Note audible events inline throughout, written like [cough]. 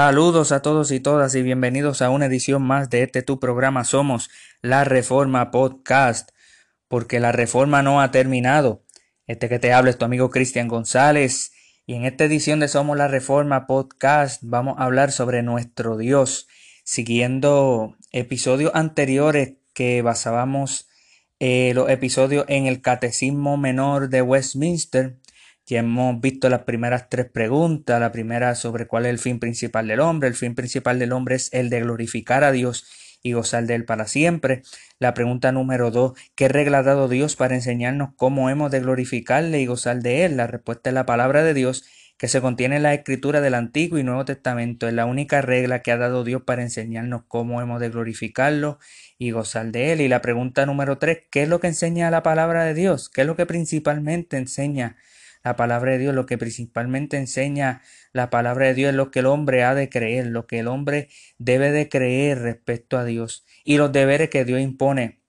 Saludos a todos y todas y bienvenidos a una edición más de este tu programa Somos la Reforma Podcast, porque la reforma no ha terminado. Este que te habla es tu amigo Cristian González y en esta edición de Somos la Reforma Podcast vamos a hablar sobre nuestro Dios, siguiendo episodios anteriores que basábamos eh, los episodios en el Catecismo Menor de Westminster ya hemos visto las primeras tres preguntas. La primera sobre cuál es el fin principal del hombre. El fin principal del hombre es el de glorificar a Dios y gozar de él para siempre. La pregunta número dos, ¿qué regla ha dado Dios para enseñarnos cómo hemos de glorificarle y gozar de él? La respuesta es la palabra de Dios que se contiene en la escritura del Antiguo y Nuevo Testamento. Es la única regla que ha dado Dios para enseñarnos cómo hemos de glorificarlo y gozar de él. Y la pregunta número tres, ¿qué es lo que enseña la palabra de Dios? ¿Qué es lo que principalmente enseña la palabra de Dios, lo que principalmente enseña la palabra de Dios es lo que el hombre ha de creer, lo que el hombre debe de creer respecto a Dios y los deberes que Dios impone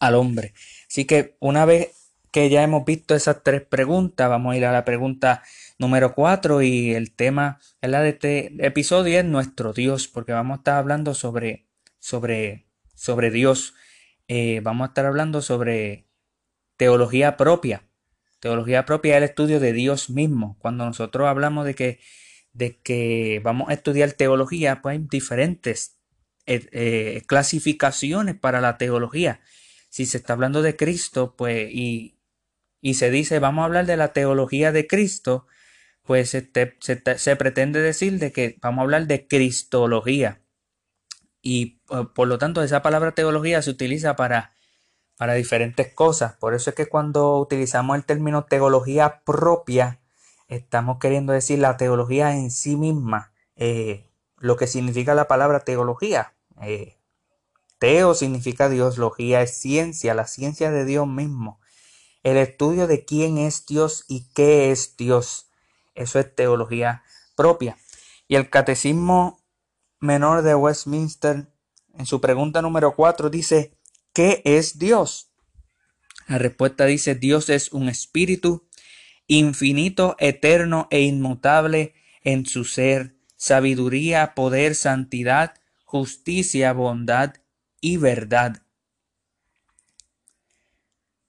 al hombre. Así que una vez que ya hemos visto esas tres preguntas, vamos a ir a la pregunta número cuatro y el tema de este episodio es nuestro Dios, porque vamos a estar hablando sobre, sobre, sobre Dios. Eh, vamos a estar hablando sobre teología propia. Teología propia es el estudio de Dios mismo. Cuando nosotros hablamos de que, de que vamos a estudiar teología, pues hay diferentes eh, eh, clasificaciones para la teología. Si se está hablando de Cristo, pues, y, y se dice, vamos a hablar de la teología de Cristo, pues se, se, pretende decir de que vamos a hablar de cristología. Y eh, por lo tanto, esa palabra teología se utiliza para para diferentes cosas. Por eso es que cuando utilizamos el término teología propia, estamos queriendo decir la teología en sí misma, eh, lo que significa la palabra teología. Eh, teo significa Dios, logía es ciencia, la ciencia de Dios mismo. El estudio de quién es Dios y qué es Dios. Eso es teología propia. Y el catecismo menor de Westminster, en su pregunta número 4, dice, ¿Qué es Dios? La respuesta dice, Dios es un espíritu infinito, eterno e inmutable en su ser, sabiduría, poder, santidad, justicia, bondad y verdad.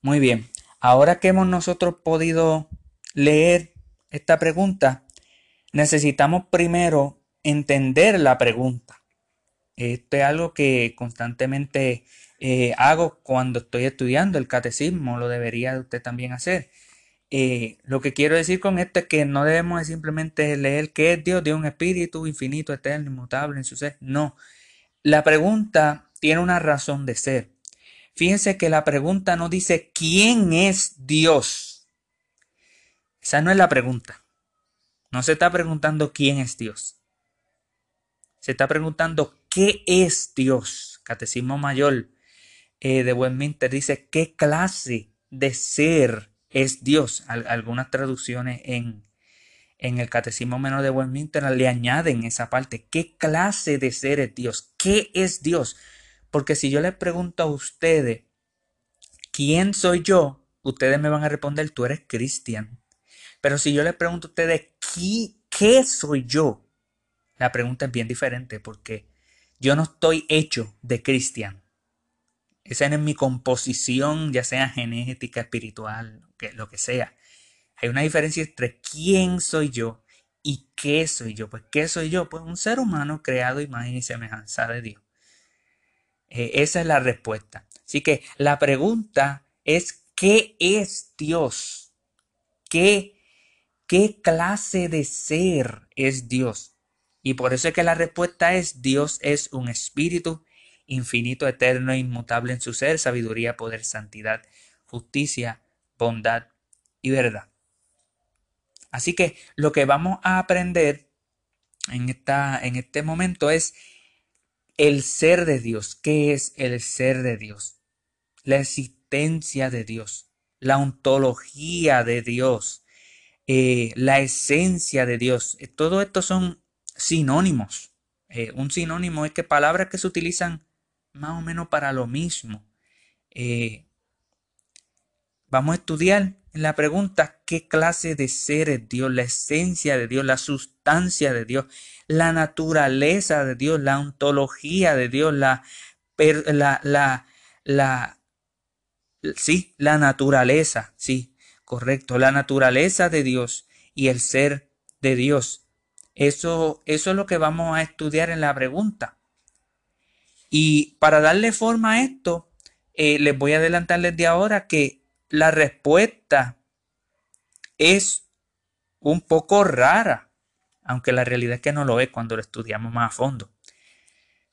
Muy bien, ahora que hemos nosotros podido leer esta pregunta, necesitamos primero entender la pregunta. Esto es algo que constantemente eh, hago cuando estoy estudiando el catecismo, lo debería usted también hacer. Eh, lo que quiero decir con esto es que no debemos simplemente leer qué es Dios, Dios un espíritu infinito, eterno, inmutable en su ser. No. La pregunta tiene una razón de ser. Fíjense que la pregunta no dice quién es Dios. Esa no es la pregunta. No se está preguntando quién es Dios. Se está preguntando qué es Dios. Catecismo Mayor eh, de Westminster dice qué clase de ser es Dios. algunas traducciones en, en el Catecismo Menor de Westminster le añaden esa parte. ¿Qué clase de ser es Dios? ¿Qué es Dios? Porque si yo les pregunto a ustedes, ¿quién soy yo? Ustedes me van a responder, tú eres cristian. Pero si yo les pregunto a ustedes, ¿qué, qué soy yo? La pregunta es bien diferente porque yo no estoy hecho de cristian. Esa es mi composición, ya sea genética, espiritual, lo que sea. Hay una diferencia entre quién soy yo y qué soy yo. Pues, ¿qué soy yo? Pues un ser humano creado imagen y semejanza de Dios. Eh, esa es la respuesta. Así que la pregunta es, ¿qué es Dios? ¿Qué, qué clase de ser es Dios? Y por eso es que la respuesta es, Dios es un espíritu infinito, eterno e inmutable en su ser, sabiduría, poder, santidad, justicia, bondad y verdad. Así que lo que vamos a aprender en, esta, en este momento es el ser de Dios. ¿Qué es el ser de Dios? La existencia de Dios, la ontología de Dios, eh, la esencia de Dios. Todo esto son sinónimos. Eh, un sinónimo es que palabras que se utilizan más o menos para lo mismo. Eh, vamos a estudiar en la pregunta ¿qué clase de ser es Dios? La esencia de Dios, la sustancia de Dios, la naturaleza de Dios, la ontología de Dios, la, la, la, la, sí, la naturaleza, sí, correcto, la naturaleza de Dios y el ser de Dios. Eso, eso es lo que vamos a estudiar en la pregunta. Y para darle forma a esto, eh, les voy a adelantar desde ahora que la respuesta es un poco rara, aunque la realidad es que no lo es cuando lo estudiamos más a fondo.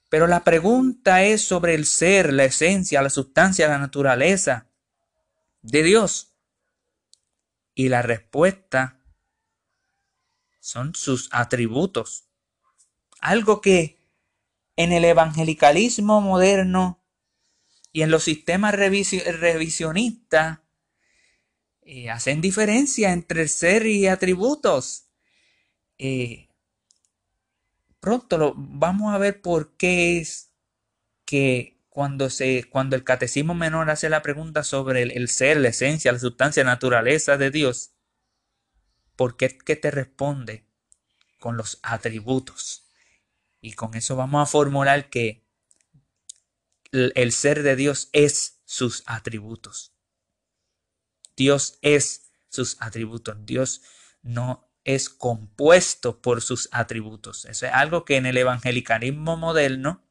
Pero la pregunta es sobre el ser, la esencia, la sustancia, la naturaleza de Dios. Y la respuesta son sus atributos. Algo que en el evangelicalismo moderno y en los sistemas revisionistas eh, hacen diferencia entre ser y atributos. Eh, pronto lo, vamos a ver por qué es que cuando, el catecismo menor hace la pregunta sobre el, ser, la esencia, la sustancia, la naturaleza de Dios, ¿por qué que te responde con los atributos? Y con eso vamos a formular que el, ser de Dios es sus atributos. Dios es sus atributos. Dios no es compuesto por sus atributos. Eso es algo que en el evangelicalismo moderno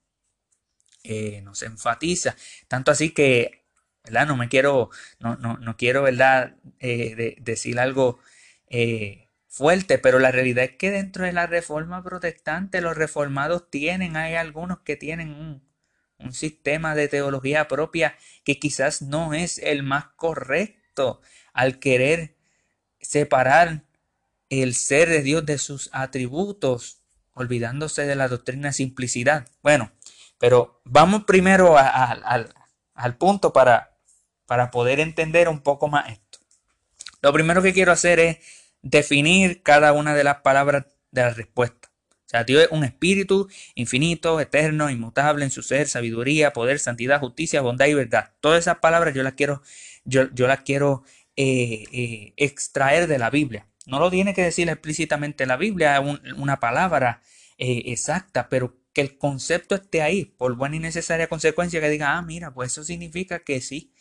eh, nos enfatiza. Tanto así que, ¿verdad? No me quiero, no, no, no quiero, ¿verdad? Eh, decir algo eh, fuerte, pero la realidad es que dentro de la reforma protestante los reformados tienen, hay algunos que tienen un, un sistema de teología propia que quizás no es el más correcto al querer separar el ser de Dios de sus atributos, olvidándose de la doctrina de simplicidad. Bueno, pero vamos primero al punto para, para poder entender un poco más esto. Lo primero que quiero hacer es definir cada una de las palabras de la respuesta. O sea, Dios es un espíritu infinito, eterno, inmutable en su ser, sabiduría, poder, santidad, justicia, bondad y verdad. Todas esas palabras yo las quiero, yo, las quiero eh, eh, extraer de la Biblia. No lo tiene que decir explícitamente la Biblia, una palabra eh, exacta, pero que el concepto esté ahí, por buena y necesaria consecuencia, que diga, ah, mira, pues eso significa que sí,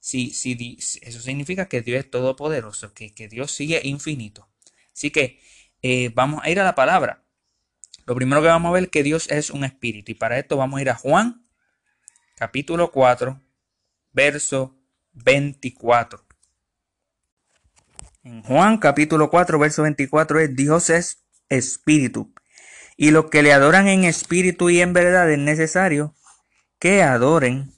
sí, sí, eso significa que Dios es todopoderoso, que, que Dios sigue infinito. Así que eh, vamos a ir a la palabra. Lo primero que vamos a ver es que Dios es un espíritu. Y para esto vamos a ir a Juan, capítulo 4, verso 24. En Juan capítulo 4, verso 24 es Dios es espíritu. Y los que le adoran en espíritu y en verdad es necesario que adoren.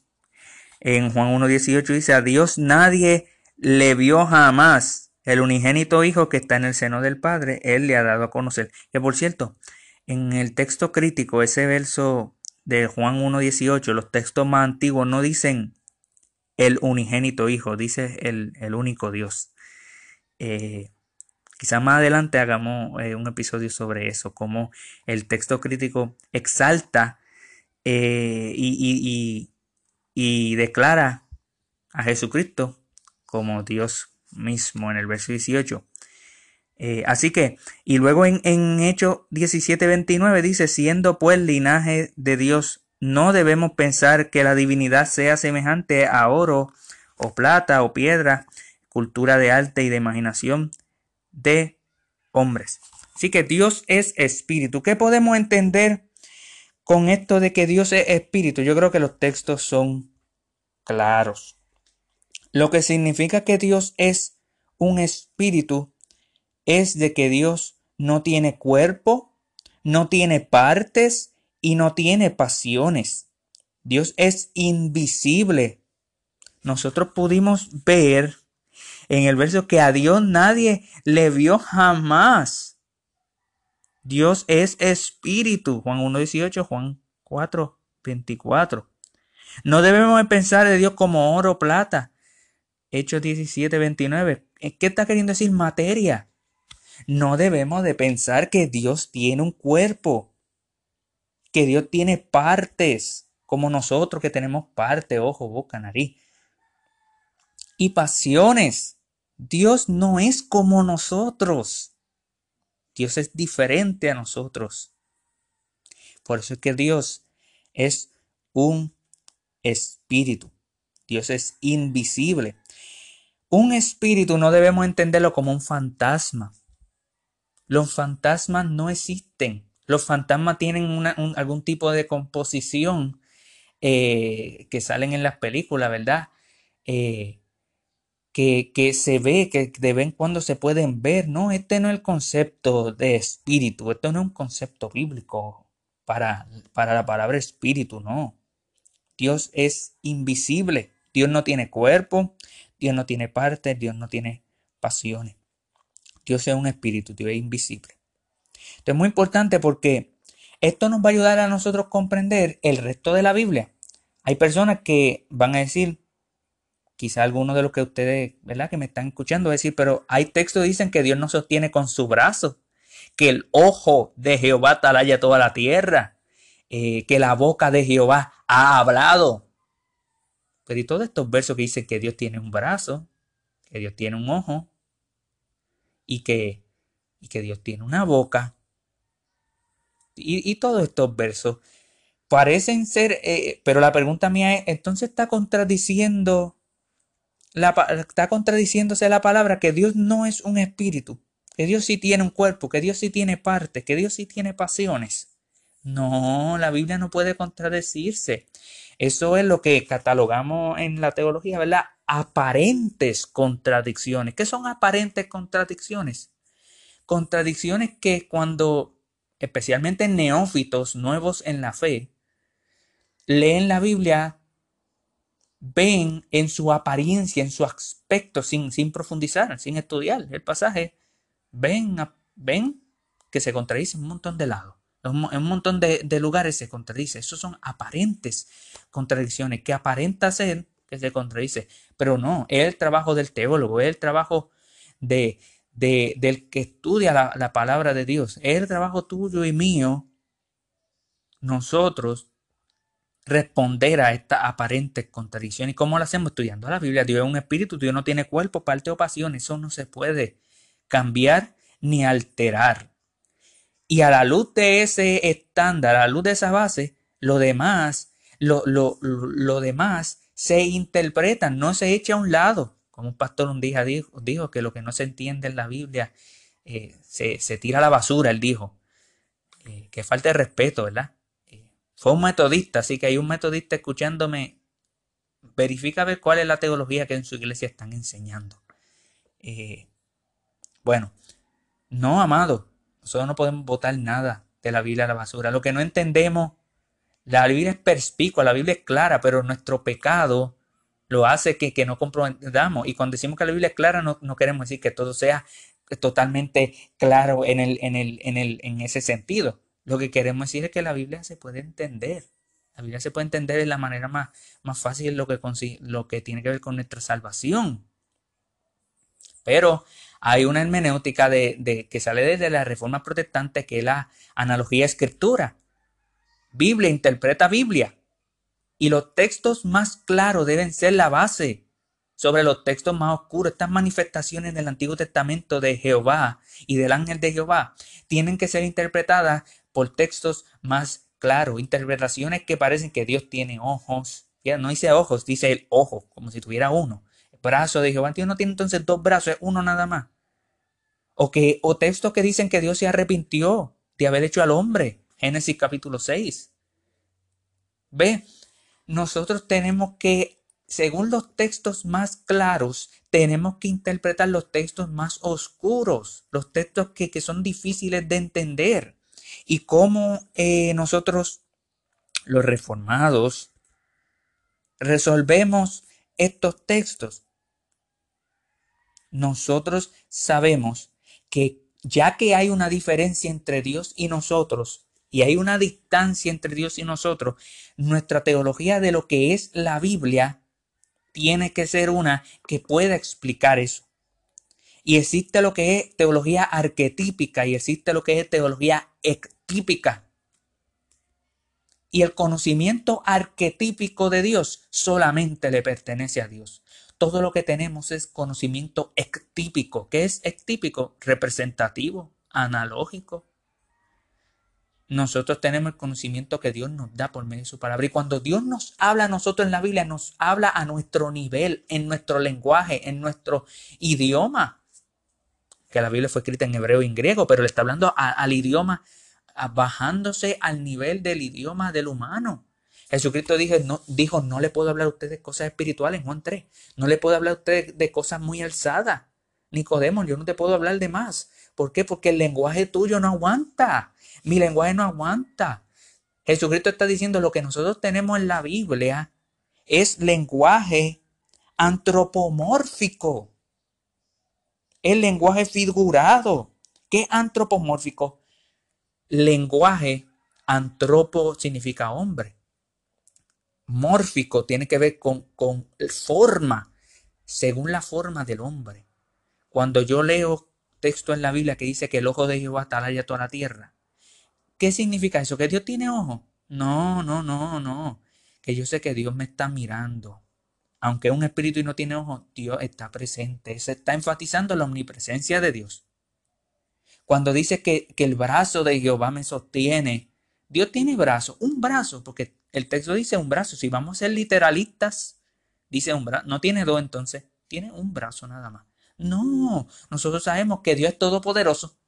En Juan 1.18 dice, a Dios nadie le vio jamás. El unigénito Hijo que está en el seno del Padre, Él le ha dado a conocer. Que por cierto, en el texto crítico, ese verso de Juan 1.18, los textos más antiguos no dicen el unigénito Hijo, dice el, el único Dios. Eh, Quizá más adelante hagamos eh, un episodio sobre eso, cómo el texto crítico exalta eh, y, declara a Jesucristo como Dios mismo en el verso 18. Eh, así que, y luego en, en Hechos 17, 29 dice, siendo pues linaje de Dios, no debemos pensar que la divinidad sea semejante a oro o plata o piedra, cultura de arte y de imaginación, de hombres. Así que Dios es espíritu. ¿Qué podemos entender con esto de que Dios es espíritu? Yo creo que los textos son claros. Lo que significa que Dios es un espíritu es de que Dios no tiene cuerpo, no tiene partes y no tiene pasiones. Dios es invisible. Nosotros pudimos ver en el verso que a Dios nadie le vio jamás. Dios es espíritu. Juan 1.18, Juan 4.24. No debemos pensar de Dios como oro o plata. Hechos 17.29. ¿Qué está queriendo decir materia? No debemos de pensar que Dios tiene un cuerpo. Que Dios tiene partes. Como nosotros que tenemos parte, ojo, boca, nariz. Y pasiones. Dios no es como nosotros. Dios es diferente a nosotros. Por eso es que Dios es un espíritu. Dios es invisible. Un espíritu no debemos entenderlo como un fantasma. Los fantasmas no existen. Los fantasmas tienen algún tipo de composición eh, que salen en las películas, ¿verdad? Eh, que, que, se ve, que de vez en cuando se pueden ver. No, este no es el concepto de espíritu, esto no es un concepto bíblico para, para la palabra espíritu, no. Dios es invisible, Dios no tiene cuerpo, Dios no tiene partes, Dios no tiene pasiones. Dios es un espíritu, Dios es invisible. Esto es muy importante porque esto nos va a ayudar a nosotros a comprender el resto de la Biblia. Hay personas que van a decir, quizá algunos de los que ustedes, ¿verdad? Que me están escuchando, decir, pero hay textos que dicen que Dios no sostiene con su brazo, que el ojo de Jehová talaya toda la tierra, eh, que la boca de Jehová ha hablado. Pero y todos estos versos que dicen que Dios tiene un brazo, que Dios tiene un ojo y que, y que Dios tiene una boca. Y, todos estos versos parecen ser, eh, pero la pregunta mía es, entonces está contradiciendo, la, está contradiciéndose la palabra que Dios no es un espíritu, que Dios sí tiene un cuerpo, que Dios sí tiene partes, que Dios sí tiene pasiones. No, la Biblia no puede contradecirse. Eso es lo que catalogamos en la teología, ¿verdad? Aparentes contradicciones. ¿Qué son aparentes contradicciones? Contradicciones que cuando, especialmente neófitos nuevos en la fe, leen la Biblia, ven en su apariencia, en su aspecto, sin, sin profundizar, sin estudiar el pasaje, ven, ven que se contradicen un montón de lados. En un montón de, lugares se contradice. Esos son aparentes contradicciones que aparenta ser que se contradice. Pero no, es el trabajo del teólogo, es el trabajo de, del que estudia la, la palabra de Dios. Es el trabajo tuyo y mío, nosotros, responder a esta aparente contradicción. ¿Y cómo lo hacemos? Estudiando la Biblia. Dios es un espíritu, Dios no tiene cuerpo, parte o pasión. Eso no se puede cambiar ni alterar. Y a la luz de ese estándar, a la luz de esa base, lo demás, lo, lo, demás se interpreta, no se echa a un lado. Como un pastor un día dijo, que lo que no se entiende en la Biblia eh, se, tira a la basura, él dijo. Eh, que falta de respeto, ¿verdad? Eh, fue un metodista, así que hay un metodista escuchándome. Verifica ver cuál es la teología que en su iglesia están enseñando. bueno, no, amado, nosotros no podemos votar nada de la Biblia a la basura. Lo que no entendemos, la Biblia es perspicua, la Biblia es clara, pero nuestro pecado lo hace que, no comprendamos. Y cuando decimos que la Biblia es clara, no, queremos decir que todo sea totalmente claro en, el, en, el, en ese sentido. Lo que queremos decir es que la Biblia se puede entender. La Biblia se puede entender de la manera más, más fácil lo que, lo que tiene que ver con nuestra salvación. Pero hay una hermenéutica de, que sale desde la reforma protestante que es la analogía escritura. Biblia interpreta Biblia. Y los textos más claros deben ser la base sobre los textos más oscuros. Estas manifestaciones del Antiguo Testamento de Jehová y del ángel de Jehová tienen que ser interpretadas por textos más claros. Interpretaciones que parecen que Dios tiene ojos. Ya no dice ojos, dice el ojo, como si tuviera uno brazo de Jehová. Dios no tiene entonces dos brazos, es uno nada más. O, que, o textos que dicen que Dios se arrepintió de haber hecho al hombre. Génesis capítulo 6. Ve, nosotros tenemos que, según los textos más claros, tenemos que interpretar los textos más oscuros, los textos que, son difíciles de entender. Y cómo eh, nosotros, los reformados, resolvemos estos textos nosotros sabemos que ya que hay una diferencia entre Dios y nosotros, y hay una distancia entre Dios y nosotros, nuestra teología de lo que es la Biblia tiene que ser una que pueda explicar eso. Y existe lo que es teología arquetípica y existe lo que es teología ectípica. Y el conocimiento arquetípico de Dios solamente le pertenece a Dios. todo lo que tenemos es conocimiento ectípico. ¿Qué es ectípico? Representativo, analógico. Nosotros tenemos el conocimiento que Dios nos da por medio de su palabra. Y cuando Dios nos habla a nosotros en la Biblia, nos habla a nuestro nivel, en nuestro lenguaje, en nuestro idioma. Que la Biblia fue escrita en hebreo y en griego, pero le está hablando al idioma, bajándose al nivel del idioma del humano. Jesucristo dijo no, dijo, no le puedo hablar a ustedes de cosas espirituales en Juan 3. No le puedo hablar a ustedes de cosas muy alzadas. Nicodemo, yo no te puedo hablar de más. ¿Por qué? Porque el lenguaje tuyo no aguanta. Mi lenguaje no aguanta. Jesucristo está diciendo lo que nosotros tenemos en la Biblia es lenguaje antropomórfico. El lenguaje figurado. ¿Qué antropomórfico? Lenguaje antropo significa hombre mórfico tiene que ver con, con forma, según la forma del hombre. Cuando yo leo texto en la Biblia que dice que el ojo de Jehová allá toda la tierra, ¿qué significa eso? ¿Que Dios tiene ojo? No, no, no, no. Que yo sé que Dios me está mirando. Aunque un espíritu y no tiene ojo, Dios está presente. Se está enfatizando la omnipresencia de Dios. Cuando dice que, que el brazo de Jehová me sostiene, Dios tiene brazo, un brazo, porque el texto dice un brazo. Si vamos a ser literalistas, dice un brazo. No tiene dos entonces, tiene un brazo nada más. No, nosotros sabemos que Dios es todopoderoso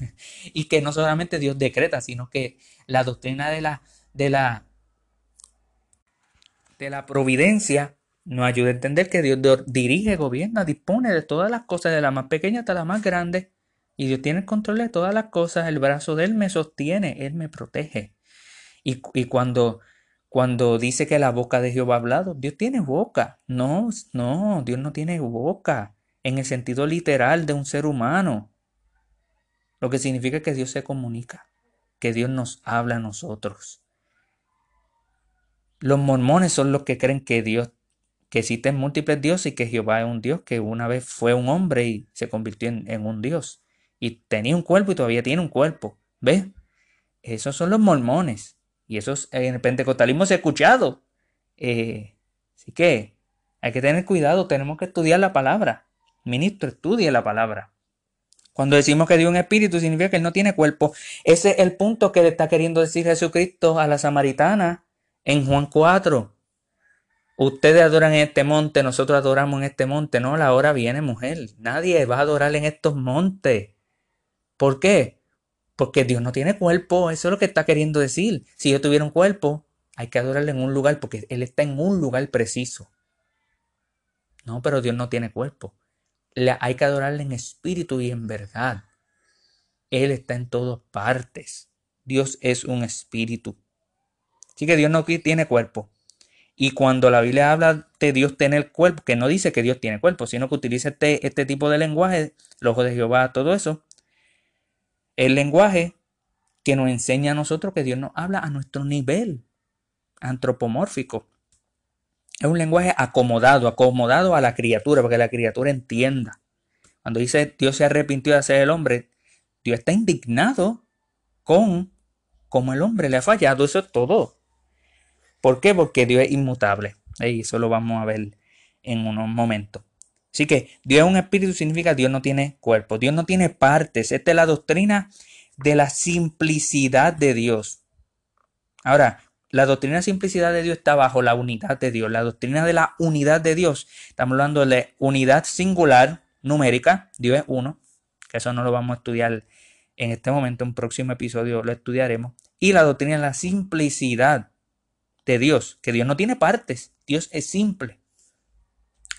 [laughs] y que no solamente Dios decreta, sino que la doctrina de la, de la, de la providencia nos ayuda a entender que Dios dirige, gobierna, dispone de todas las cosas, de la más pequeña hasta la más grande. Y Dios tiene el control de todas las cosas. El brazo de Él me sostiene, Él me protege. Y, y cuando cuando dice que la boca de Jehová ha hablado, Dios tiene boca. No, no, Dios no tiene boca en el sentido literal de un ser humano. Lo que significa que Dios se comunica, que Dios nos habla a nosotros. Los mormones son los que creen que Dios, que existen múltiples dioses y que Jehová es un Dios que una vez fue un hombre y se convirtió en, un Dios. Y tenía un cuerpo y todavía tiene un cuerpo. ¿Ves? Esos son los mormones. Y eso en el pentecostalismo se ha escuchado. Eh, así que hay que tener cuidado, tenemos que estudiar la palabra. ministro, estudie la palabra. Cuando decimos que Dios es un espíritu, significa que Él no tiene cuerpo. Ese es el punto que le está queriendo decir Jesucristo a la samaritana en Juan 4. Ustedes adoran en este monte, nosotros adoramos en este monte. No, la hora viene, mujer. Nadie va a adorar en estos montes. ¿Por qué? Porque Dios no tiene cuerpo, eso es lo que está queriendo decir. Si yo tuviera un cuerpo, hay que adorarle en un lugar porque Él está en un lugar preciso. No, pero Dios no tiene cuerpo. hay que adorarle en espíritu y en verdad. Él está en todas partes. Dios es un espíritu. Así que Dios no tiene cuerpo. Y cuando la Biblia habla de Dios tener cuerpo, que no dice que Dios tiene cuerpo, sino que utiliza este, este tipo de lenguaje, el ojo de Jehová, todo eso, el lenguaje que nos enseña a nosotros que Dios nos habla a nuestro nivel antropomórfico. Es un lenguaje acomodado, acomodado a la criatura, para que la criatura entienda. Cuando dice Dios se arrepintió de hacer el hombre, Dios está indignado con cómo el hombre le ha fallado. Eso es todo. ¿Por qué? Porque Dios es inmutable. Y eso lo vamos a ver en unos momentos. Así que Dios es un espíritu significa Dios no tiene cuerpo, Dios no tiene partes. Esta es la doctrina de la simplicidad de Dios. Ahora, la doctrina de simplicidad de Dios está bajo la unidad de Dios. La doctrina de la unidad de Dios, estamos hablando de unidad singular numérica, Dios es uno, eso no lo vamos a estudiar en este momento, en un próximo episodio lo estudiaremos. Y la doctrina de la simplicidad de Dios, que Dios no tiene partes, Dios es simple.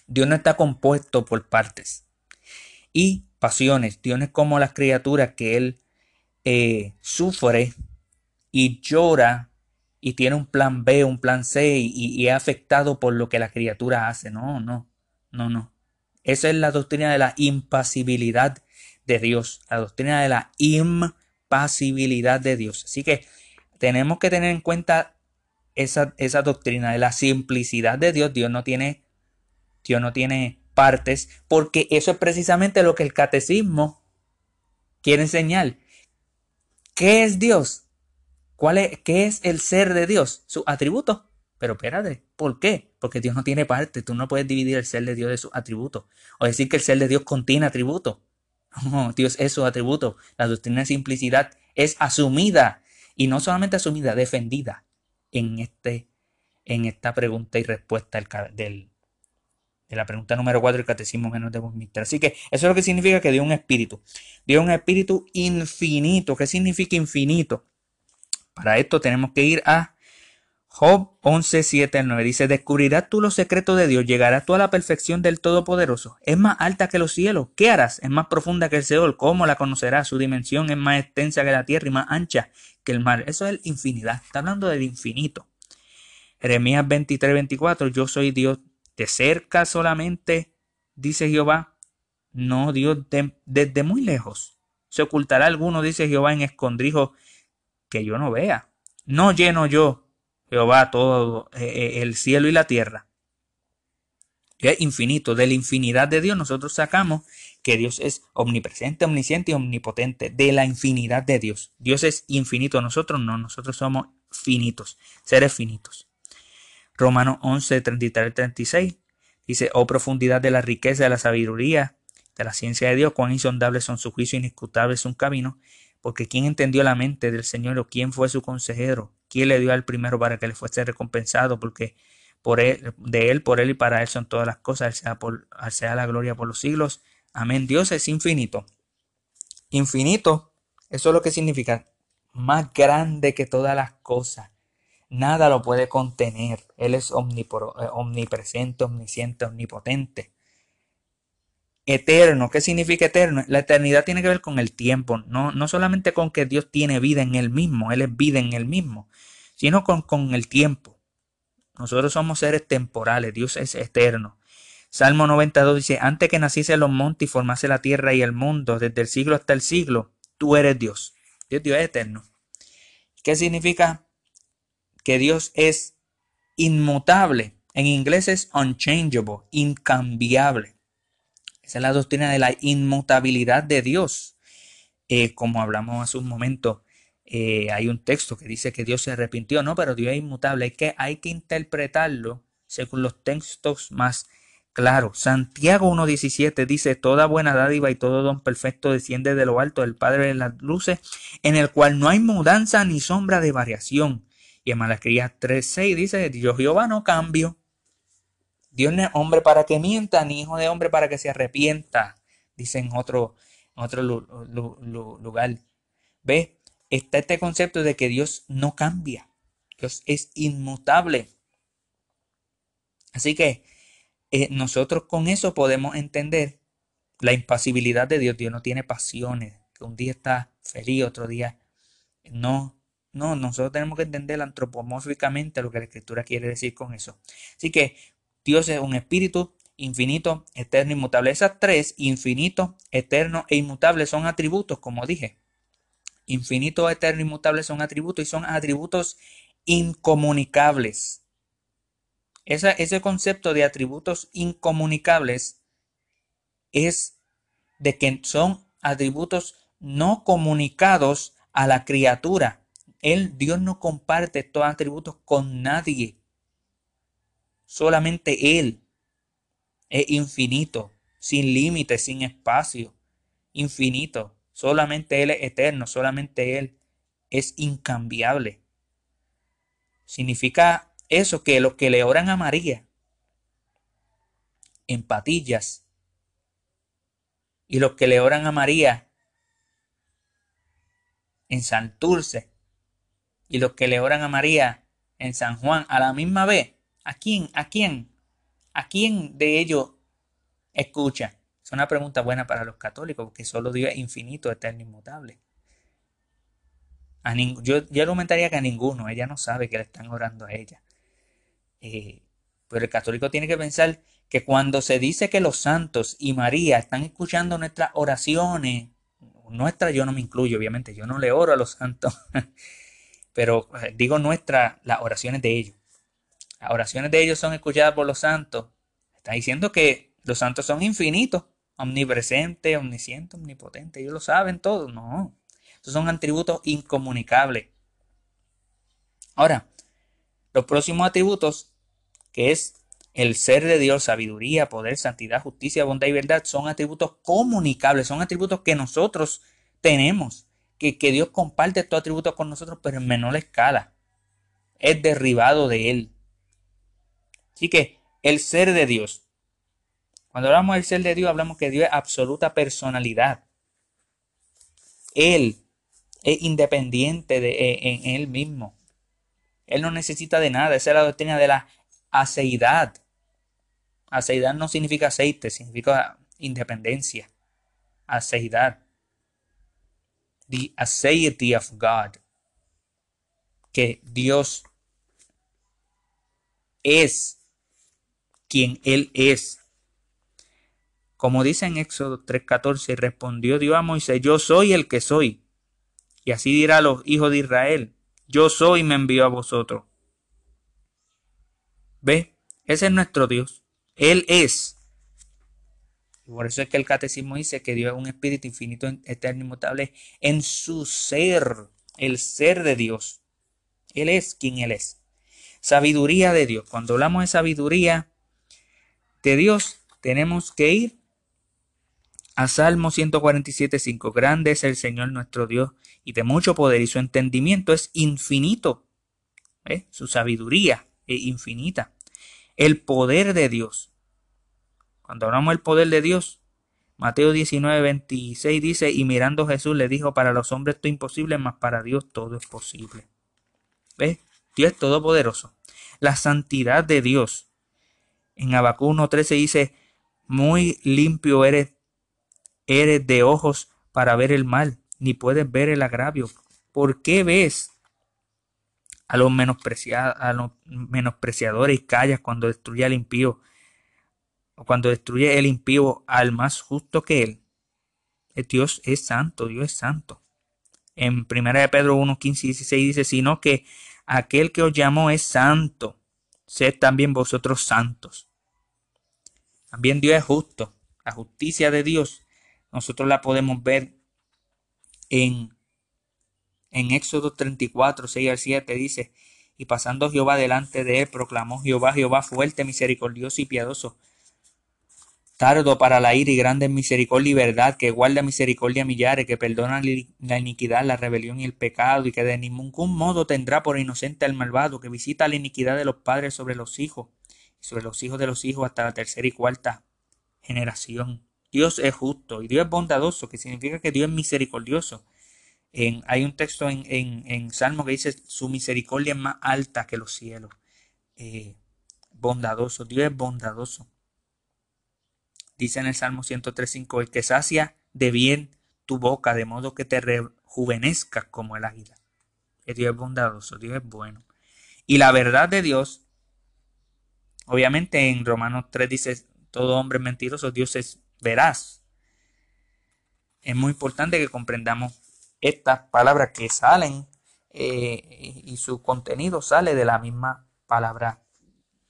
Dios no está compuesto por partes. Y pasiones, Dios no es como las criaturas que Él eh, sufre y llora y tiene un plan B, un plan C y, y es afectado por lo que la criatura hace. No, no, no, no. Esa es la doctrina de la impasibilidad de Dios, la doctrina de la impasibilidad de Dios. Así que tenemos que tener en cuenta esa, esa doctrina de la simplicidad de Dios. Dios no tiene Dios no tiene partes, porque eso es precisamente lo que el catecismo quiere enseñar. ¿Qué es Dios? ¿Cuál es, ¿Qué es el ser de Dios? Su atributo. Pero espérate, ¿por qué? Porque Dios no tiene parte. Tú no puedes dividir el ser de Dios de sus atributos. O decir que el ser de Dios contiene atributos. Dios es su atributo. La doctrina de simplicidad es asumida. Y no solamente asumida, defendida en, este, en esta pregunta y respuesta del, de la pregunta número 4 del Catecismo menos de Westminster. Así que eso es lo que significa que dio un espíritu. Dio un espíritu infinito. ¿Qué significa infinito? Para esto tenemos que ir a Job 11, 7 al 9 dice, descubrirás tú los secretos de Dios, llegarás tú a la perfección del Todopoderoso. Es más alta que los cielos. ¿Qué harás? Es más profunda que el Seol. ¿Cómo la conocerás? Su dimensión es más extensa que la tierra y más ancha que el mar. Eso es infinidad. Está hablando del infinito. Jeremías 23, 24, yo soy Dios de cerca solamente, dice Jehová. No, Dios desde muy lejos. Se ocultará alguno, dice Jehová, en escondrijo que yo no vea. No lleno yo Jehová todo eh, eh, el cielo y la tierra. Es infinito. De la infinidad de Dios nosotros sacamos que Dios es omnipresente, omnisciente y omnipotente. De la infinidad de Dios. Dios es infinito. Nosotros no. Nosotros somos finitos. Seres finitos. Romanos 11, 33 36 dice, oh profundidad de la riqueza, de la sabiduría, de la ciencia de Dios, cuán insondables son su juicio, inescrutables su camino, porque ¿quién entendió la mente del Señor o quién fue su consejero? ¿Quién le dio al primero para que le fuese recompensado? Porque por él, de él, por él y para él son todas las cosas, por, sea la gloria por los siglos. Amén. Dios es infinito. Infinito, eso es lo que significa más grande que todas las cosas. Nada lo puede contener. Él es eh, omnipresente, omnisciente, omnipotente eterno. ¿Qué significa eterno? La eternidad tiene que ver con el tiempo, no, no solamente con que Dios tiene vida en él mismo, Él es vida en él mismo, sino con, con el tiempo. Nosotros somos seres temporales, Dios es eterno. Salmo 92 dice, antes que naciese los montes y formase la tierra y el mundo, desde el siglo hasta el siglo, tú eres Dios. Dios, Dios es eterno. ¿Qué significa? Que Dios es inmutable. En inglés es unchangeable, incambiable. Esa es la doctrina de la inmutabilidad de Dios. Eh, como hablamos hace un momento, eh, hay un texto que dice que Dios se arrepintió, no, pero Dios es inmutable. Hay que, hay que interpretarlo según los textos más claros. Santiago 1.17 dice, toda buena dádiva y todo don perfecto desciende de lo alto del Padre de las luces, en el cual no hay mudanza ni sombra de variación. Y en Malaquías 3.6 dice, yo Jehová no cambio. Dios no es hombre para que mienta, ni hijo de hombre para que se arrepienta, dice en otro, otro lugar. ¿Ve? Está este concepto de que Dios no cambia. Dios es inmutable. Así que eh, nosotros con eso podemos entender la impasibilidad de Dios. Dios no tiene pasiones, que un día está feliz, otro día no. No, nosotros tenemos que entender antropomórficamente lo que la escritura quiere decir con eso. Así que Dios es un espíritu infinito, eterno, inmutable. Esas tres, infinito, eterno e inmutable, son atributos, como dije. Infinito, eterno, inmutable son atributos y son atributos incomunicables. ese concepto de atributos incomunicables es de que son atributos no comunicados a la criatura. Él, Dios no comparte estos atributos con nadie. Solamente Él es infinito, sin límites, sin espacio, infinito. Solamente Él es eterno, solamente Él es incambiable. Significa eso que los que le oran a María en patillas y los que le oran a María en Santurce y los que le oran a María en San Juan a la misma vez ¿A quién? ¿A quién? ¿A quién de ellos escucha? Es una pregunta buena para los católicos, porque solo Dios es infinito, eterno, inmutable. A yo, yo argumentaría que a ninguno, ella no sabe que le están orando a ella. Eh, pero el católico tiene que pensar que cuando se dice que los santos y María están escuchando nuestras oraciones, nuestras yo no me incluyo, obviamente, yo no le oro a los santos, [laughs] pero eh, digo nuestras, las oraciones de ellos. Las oraciones de ellos son escuchadas por los santos. Está diciendo que los santos son infinitos, omnipresentes, omniscientes, omnipotentes. Ellos lo saben todo. No. Esos son atributos incomunicables. Ahora, Los próximos atributos, que es el ser de Dios, sabiduría, poder, santidad, justicia, bondad y verdad, son atributos comunicables, son atributos que nosotros tenemos, que, que Dios comparte estos atributos con nosotros, pero en menor escala. Es derribado de Él. Así que el ser de Dios. Cuando hablamos del ser de Dios, hablamos que Dios es absoluta personalidad. Él es independiente de, e, en, Él mismo. Él no necesita de nada. Esa es la doctrina de la aceidad. Aceidad no significa aceite, significa independencia. Aceidad. The aseity of God. Que Dios es quien Él es. Como dice en Éxodo 3:14, respondió Dios a Moisés, yo soy el que soy. Y así dirá los hijos de Israel, yo soy y me envió a vosotros. ¿Ve? Ese es nuestro Dios. Él es. Y por eso es que el catecismo dice que Dios es un espíritu infinito, eterno, inmutable en su ser, el ser de Dios. Él es quien Él es. Sabiduría de Dios. Cuando hablamos de sabiduría de Dios, tenemos que ir a Salmo 147.5. Grande es el Señor nuestro Dios y de mucho poder y su entendimiento es infinito. Su sabiduría es infinita. El poder de Dios. Cuando hablamos del poder de Dios, Mateo 19.26 dice, y mirando Jesús le dijo, para los hombres esto es imposible, mas para Dios todo es posible. ¿Ves? Dios es todopoderoso. La santidad de Dios. En Abacú 1.13 dice, muy limpio eres, eres de ojos para ver el mal, ni puedes ver el agravio. ¿Por qué ves a los, a los menospreciadores y callas cuando destruye al impío? O cuando destruye el impío al más justo que él. Dios es santo, Dios es santo. En 1 de Pedro 1, 15 y 16 dice, sino que aquel que os llamó es santo, sed también vosotros santos. También Dios es justo. La justicia de Dios nosotros la podemos ver en, en Éxodo 34, 6 al 7. Dice, y pasando Jehová delante de él, proclamó Jehová, Jehová fuerte, misericordioso y piadoso, tardo para la ira y grande en misericordia y verdad, que guarda misericordia a millares, que perdona la iniquidad, la rebelión y el pecado, y que de ningún modo tendrá por inocente al malvado, que visita la iniquidad de los padres sobre los hijos, sobre los hijos de los hijos hasta la tercera y cuarta generación. Dios es justo y Dios es bondadoso, que significa que Dios es misericordioso. En, hay un texto en, en, Salmo que dice, su misericordia es más alta que los cielos. Eh, bondadoso, Dios es bondadoso. Dice en el Salmo 103.5, el que sacia de bien tu boca, de modo que te rejuvenezcas como el águila. Que Dios es bondadoso, Dios es bueno. Y la verdad de Dios, obviamente en Romanos 3 dice, todo hombre mentiroso, Dios es veraz. Es muy importante que comprendamos estas palabras que salen eh, y su contenido sale de la misma palabra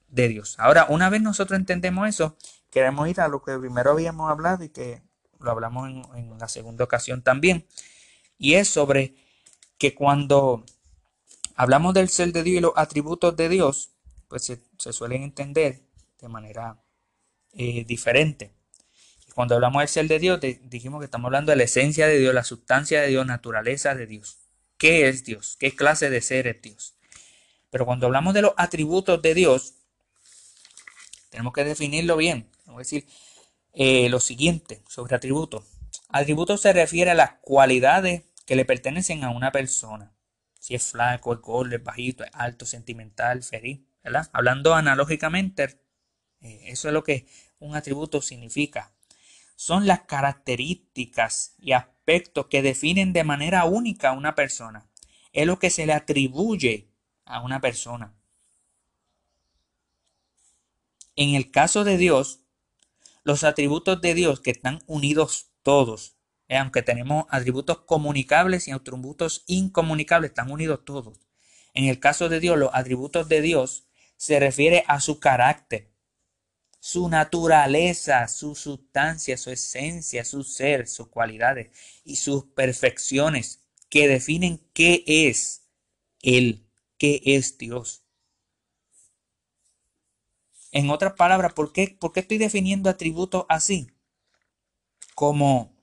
de Dios. Ahora, una vez nosotros entendemos eso, queremos ir a lo que primero habíamos hablado y que lo hablamos en, la segunda ocasión también. Y es sobre que cuando hablamos del ser de Dios y los atributos de Dios, pues se, suelen entender de manera eh, diferente. Cuando hablamos del ser de Dios, dijimos que estamos hablando de la esencia de Dios, la sustancia de Dios, naturaleza de Dios. ¿Qué es Dios? ¿Qué clase de ser es Dios? Pero cuando hablamos de los atributos de Dios, tenemos que definirlo bien. Vamos a decir eh, lo siguiente sobre atributos. Atributos se refiere a las cualidades que le pertenecen a una persona. Si es flaco, es gordo, es bajito, es alto, sentimental, feliz. Hablando analógicamente, eh, eso es lo que un atributo significa. Son las características y aspectos que definen de manera única a una persona. Es lo que se le atribuye a una persona. En el caso de Dios, los atributos de Dios que están unidos todos, eh, aunque tenemos atributos comunicables y atributos incomunicables, están unidos todos. En el caso de Dios, los atributos de Dios se refiere a su carácter, su naturaleza, su sustancia, su esencia, su ser, sus cualidades y sus perfecciones que definen qué es Él, qué es Dios. En otras palabras, ¿por qué, ¿por qué estoy definiendo atributos así? Como,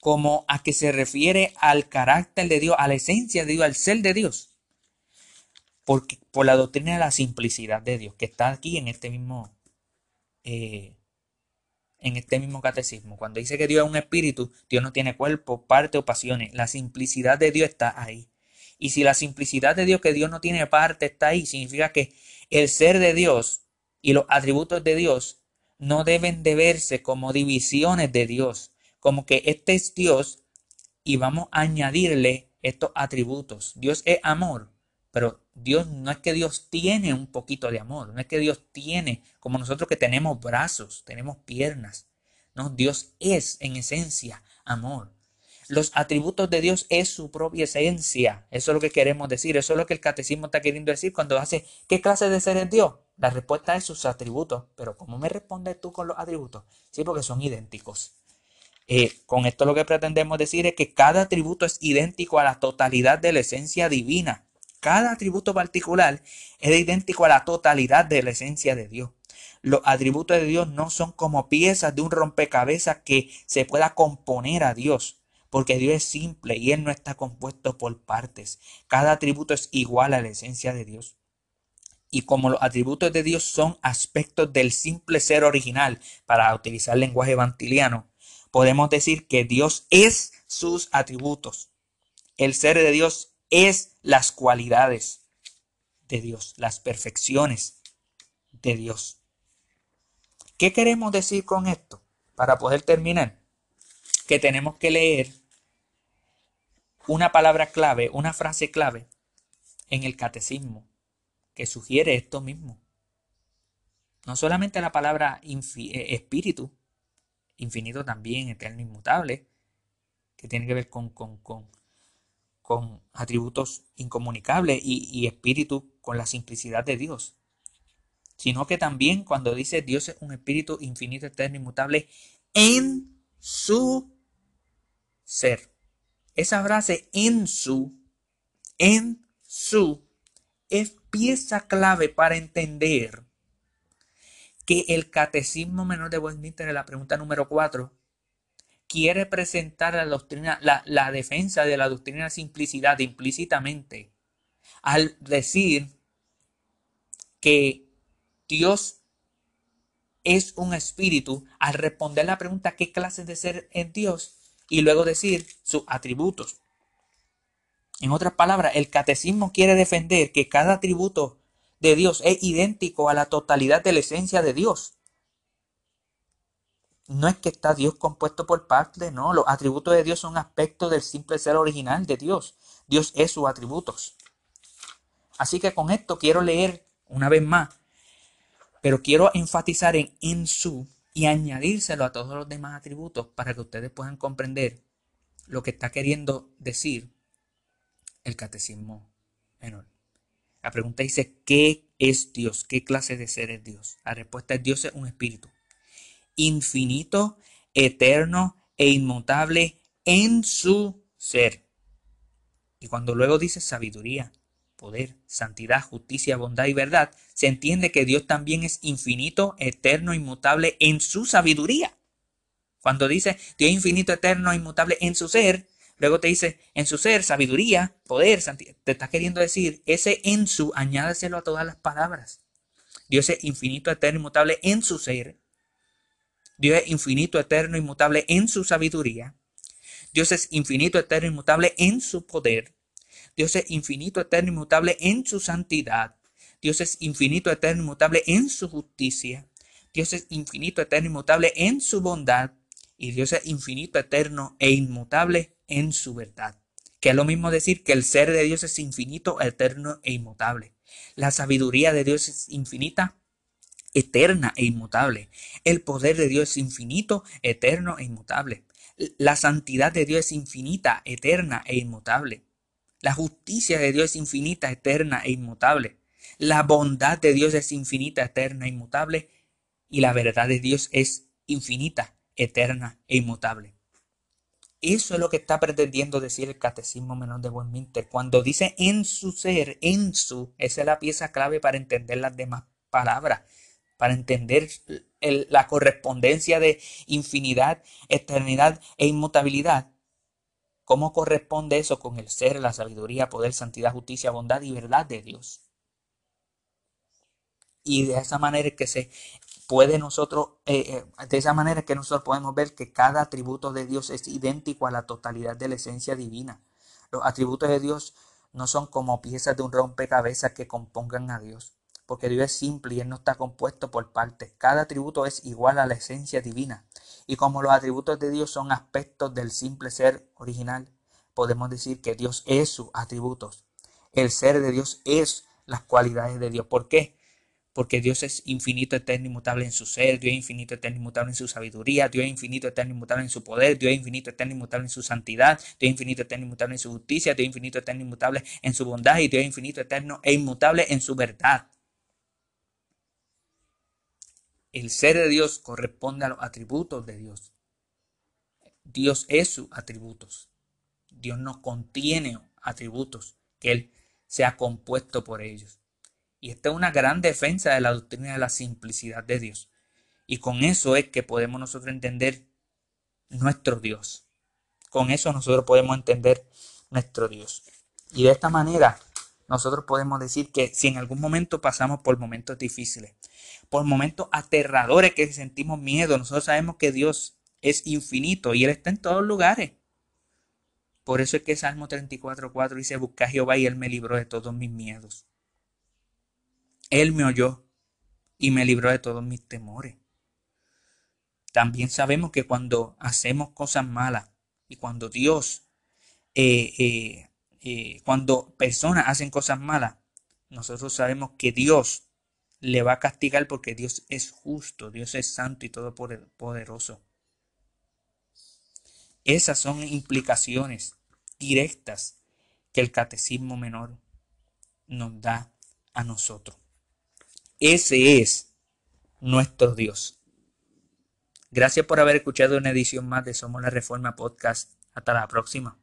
como a que se refiere al carácter de Dios, a la esencia de Dios, al ser de Dios. Porque, por la doctrina de la simplicidad de Dios, que está aquí en este mismo, eh, en este mismo catecismo. Cuando dice que Dios es un espíritu, Dios no tiene cuerpo, parte o pasiones. La simplicidad de Dios está ahí. Y si la simplicidad de Dios, que Dios no tiene parte, está ahí, significa que el ser de Dios y los atributos de Dios no deben de verse como divisiones de Dios, como que este es Dios y vamos a añadirle estos atributos. Dios es amor, pero Dios no es que Dios tiene un poquito de amor, no es que Dios tiene como nosotros que tenemos brazos, tenemos piernas. No, Dios es en esencia amor. Los atributos de Dios es su propia esencia. Eso es lo que queremos decir. Eso es lo que el catecismo está queriendo decir cuando hace ¿qué clase de ser es Dios? La respuesta es sus atributos. Pero ¿cómo me respondes tú con los atributos? Sí, porque son idénticos. Eh, con esto lo que pretendemos decir es que cada atributo es idéntico a la totalidad de la esencia divina. Cada atributo particular es idéntico a la totalidad de la esencia de Dios. Los atributos de Dios no son como piezas de un rompecabezas que se pueda componer a Dios porque Dios es simple y Él no está compuesto por partes. Cada atributo es igual a la esencia de Dios. Y como los atributos de Dios son aspectos del simple ser original, para utilizar lenguaje evangeliano, podemos decir que Dios es sus atributos. El ser de Dios es las cualidades de Dios, las perfecciones de Dios. ¿Qué queremos decir con esto? Para poder terminar, que tenemos que leer una palabra clave, una frase clave en el catecismo que sugiere esto mismo. No solamente la palabra eh, espíritu, infinito también, eterno, inmutable, que tiene que ver con, con, con, con atributos incomunicables y, espíritu con la simplicidad de Dios, sino que también cuando dice Dios es un espíritu infinito, eterno, inmutable en su ser. Esa frase en su, en su, es pieza clave para entender que el Catecismo Menor de Westminster, en la pregunta número 4, quiere presentar la doctrina, la, defensa de la doctrina de simplicidad implícitamente al decir que Dios es un espíritu, al responder la pregunta ¿qué clase de ser es Dios? y luego decir sus atributos. En otras palabras, el catecismo quiere defender que cada atributo de Dios es idéntico a la totalidad de la esencia de Dios. No es que está Dios compuesto por partes, no. Los atributos de Dios son aspectos del simple ser original de Dios. Dios es sus atributos. Así que con esto quiero leer una vez más, pero quiero enfatizar en en su y añadírselo a todos los demás atributos para que ustedes puedan comprender lo que está queriendo decir el catecismo menor. La pregunta dice, ¿qué es Dios? ¿Qué clase de ser es Dios? La respuesta es Dios es un espíritu infinito, eterno e inmutable en su ser. Y cuando luego dice sabiduría, poder, santidad, justicia, bondad y verdad, se entiende que Dios también es infinito, eterno, inmutable en su sabiduría. Cuando dice Dios infinito, eterno, inmutable en su ser, luego te dice en su ser, sabiduría, poder, santidad. Te está queriendo decir, ese en su, añádeselo a todas las palabras. Dios es infinito, eterno, inmutable en su ser. Dios es infinito, eterno, inmutable en su sabiduría. Dios es infinito, eterno, inmutable en su poder. Dios es infinito, eterno, inmutable en su santidad. Dios es infinito, eterno, inmutable en su justicia. Dios es infinito, eterno, inmutable en su bondad. Y Dios es infinito, eterno e inmutable en su verdad. Que es lo mismo decir que el ser de Dios es infinito, eterno e inmutable. La sabiduría de Dios es infinita, eterna e inmutable. El poder de Dios es infinito, eterno e inmutable. La santidad de Dios es infinita, eterna e inmutable. La justicia de Dios es infinita, eterna e inmutable. La bondad de Dios es infinita, eterna e inmutable. Y la verdad de Dios es infinita, eterna e inmutable. Eso es lo que está pretendiendo decir el Catecismo Menor de Westminster. Cuando dice en su ser, en su, esa es la pieza clave para entender las demás palabra para entender la correspondencia de infinidad, eternidad e inmutabilidad. ¿Cómo corresponde eso con el ser, la sabiduría, poder, santidad, justicia, bondad y verdad de Dios? Y de esa manera que se puede nosotros, eh, eh, de esa manera que nosotros podemos ver que cada atributo de Dios es idéntico a la totalidad de la esencia divina. Los atributos de Dios no son como piezas de un rompecabezas que compongan a Dios, porque Dios es simple y Él no está compuesto por partes. Cada atributo es igual a la esencia divina. Y como los atributos de Dios son aspectos del simple ser original, podemos decir que Dios es sus atributos. El ser de Dios es las cualidades de Dios. ¿Por qué? porque Dios es infinito, eterno, inmutable en su ser, Dios es infinito, eterno, inmutable en su sabiduría, Dios es infinito, eterno, inmutable en su poder, Dios es infinito, eterno, inmutable en su santidad, Dios es infinito, eterno, inmutable en su justicia, Dios es infinito, eterno, inmutable en su bondad y Dios es infinito, eterno e inmutable en su verdad. El ser de Dios corresponde a los atributos de Dios. Dios es sus atributos. Dios no contiene atributos que Él sea compuesto por ellos. Y esta es una gran defensa de la doctrina de la simplicidad de Dios. Y con eso es que podemos nosotros entender nuestro Dios. Con eso nosotros podemos entender nuestro Dios. Y de esta manera nosotros podemos decir que si en algún momento pasamos por momentos difíciles, por momentos aterradores que sentimos miedo, nosotros sabemos que Dios es infinito y Él está en todos lugares. Por eso es que Salmo 34.4 dice, busca a Jehová y Él me libró de todos mis miedos. Él me oyó y me libró de todos mis temores. También sabemos que cuando hacemos cosas malas y cuando Dios, eh, eh, eh, cuando personas hacen cosas malas, nosotros sabemos que Dios le va a castigar porque Dios es justo, Dios es santo y todopoderoso. Esas son implicaciones directas que el catecismo menor nos da a nosotros. Ese es nuestro Dios. Gracias por haber escuchado una edición más de Somos la Reforma Podcast. Hasta la próxima.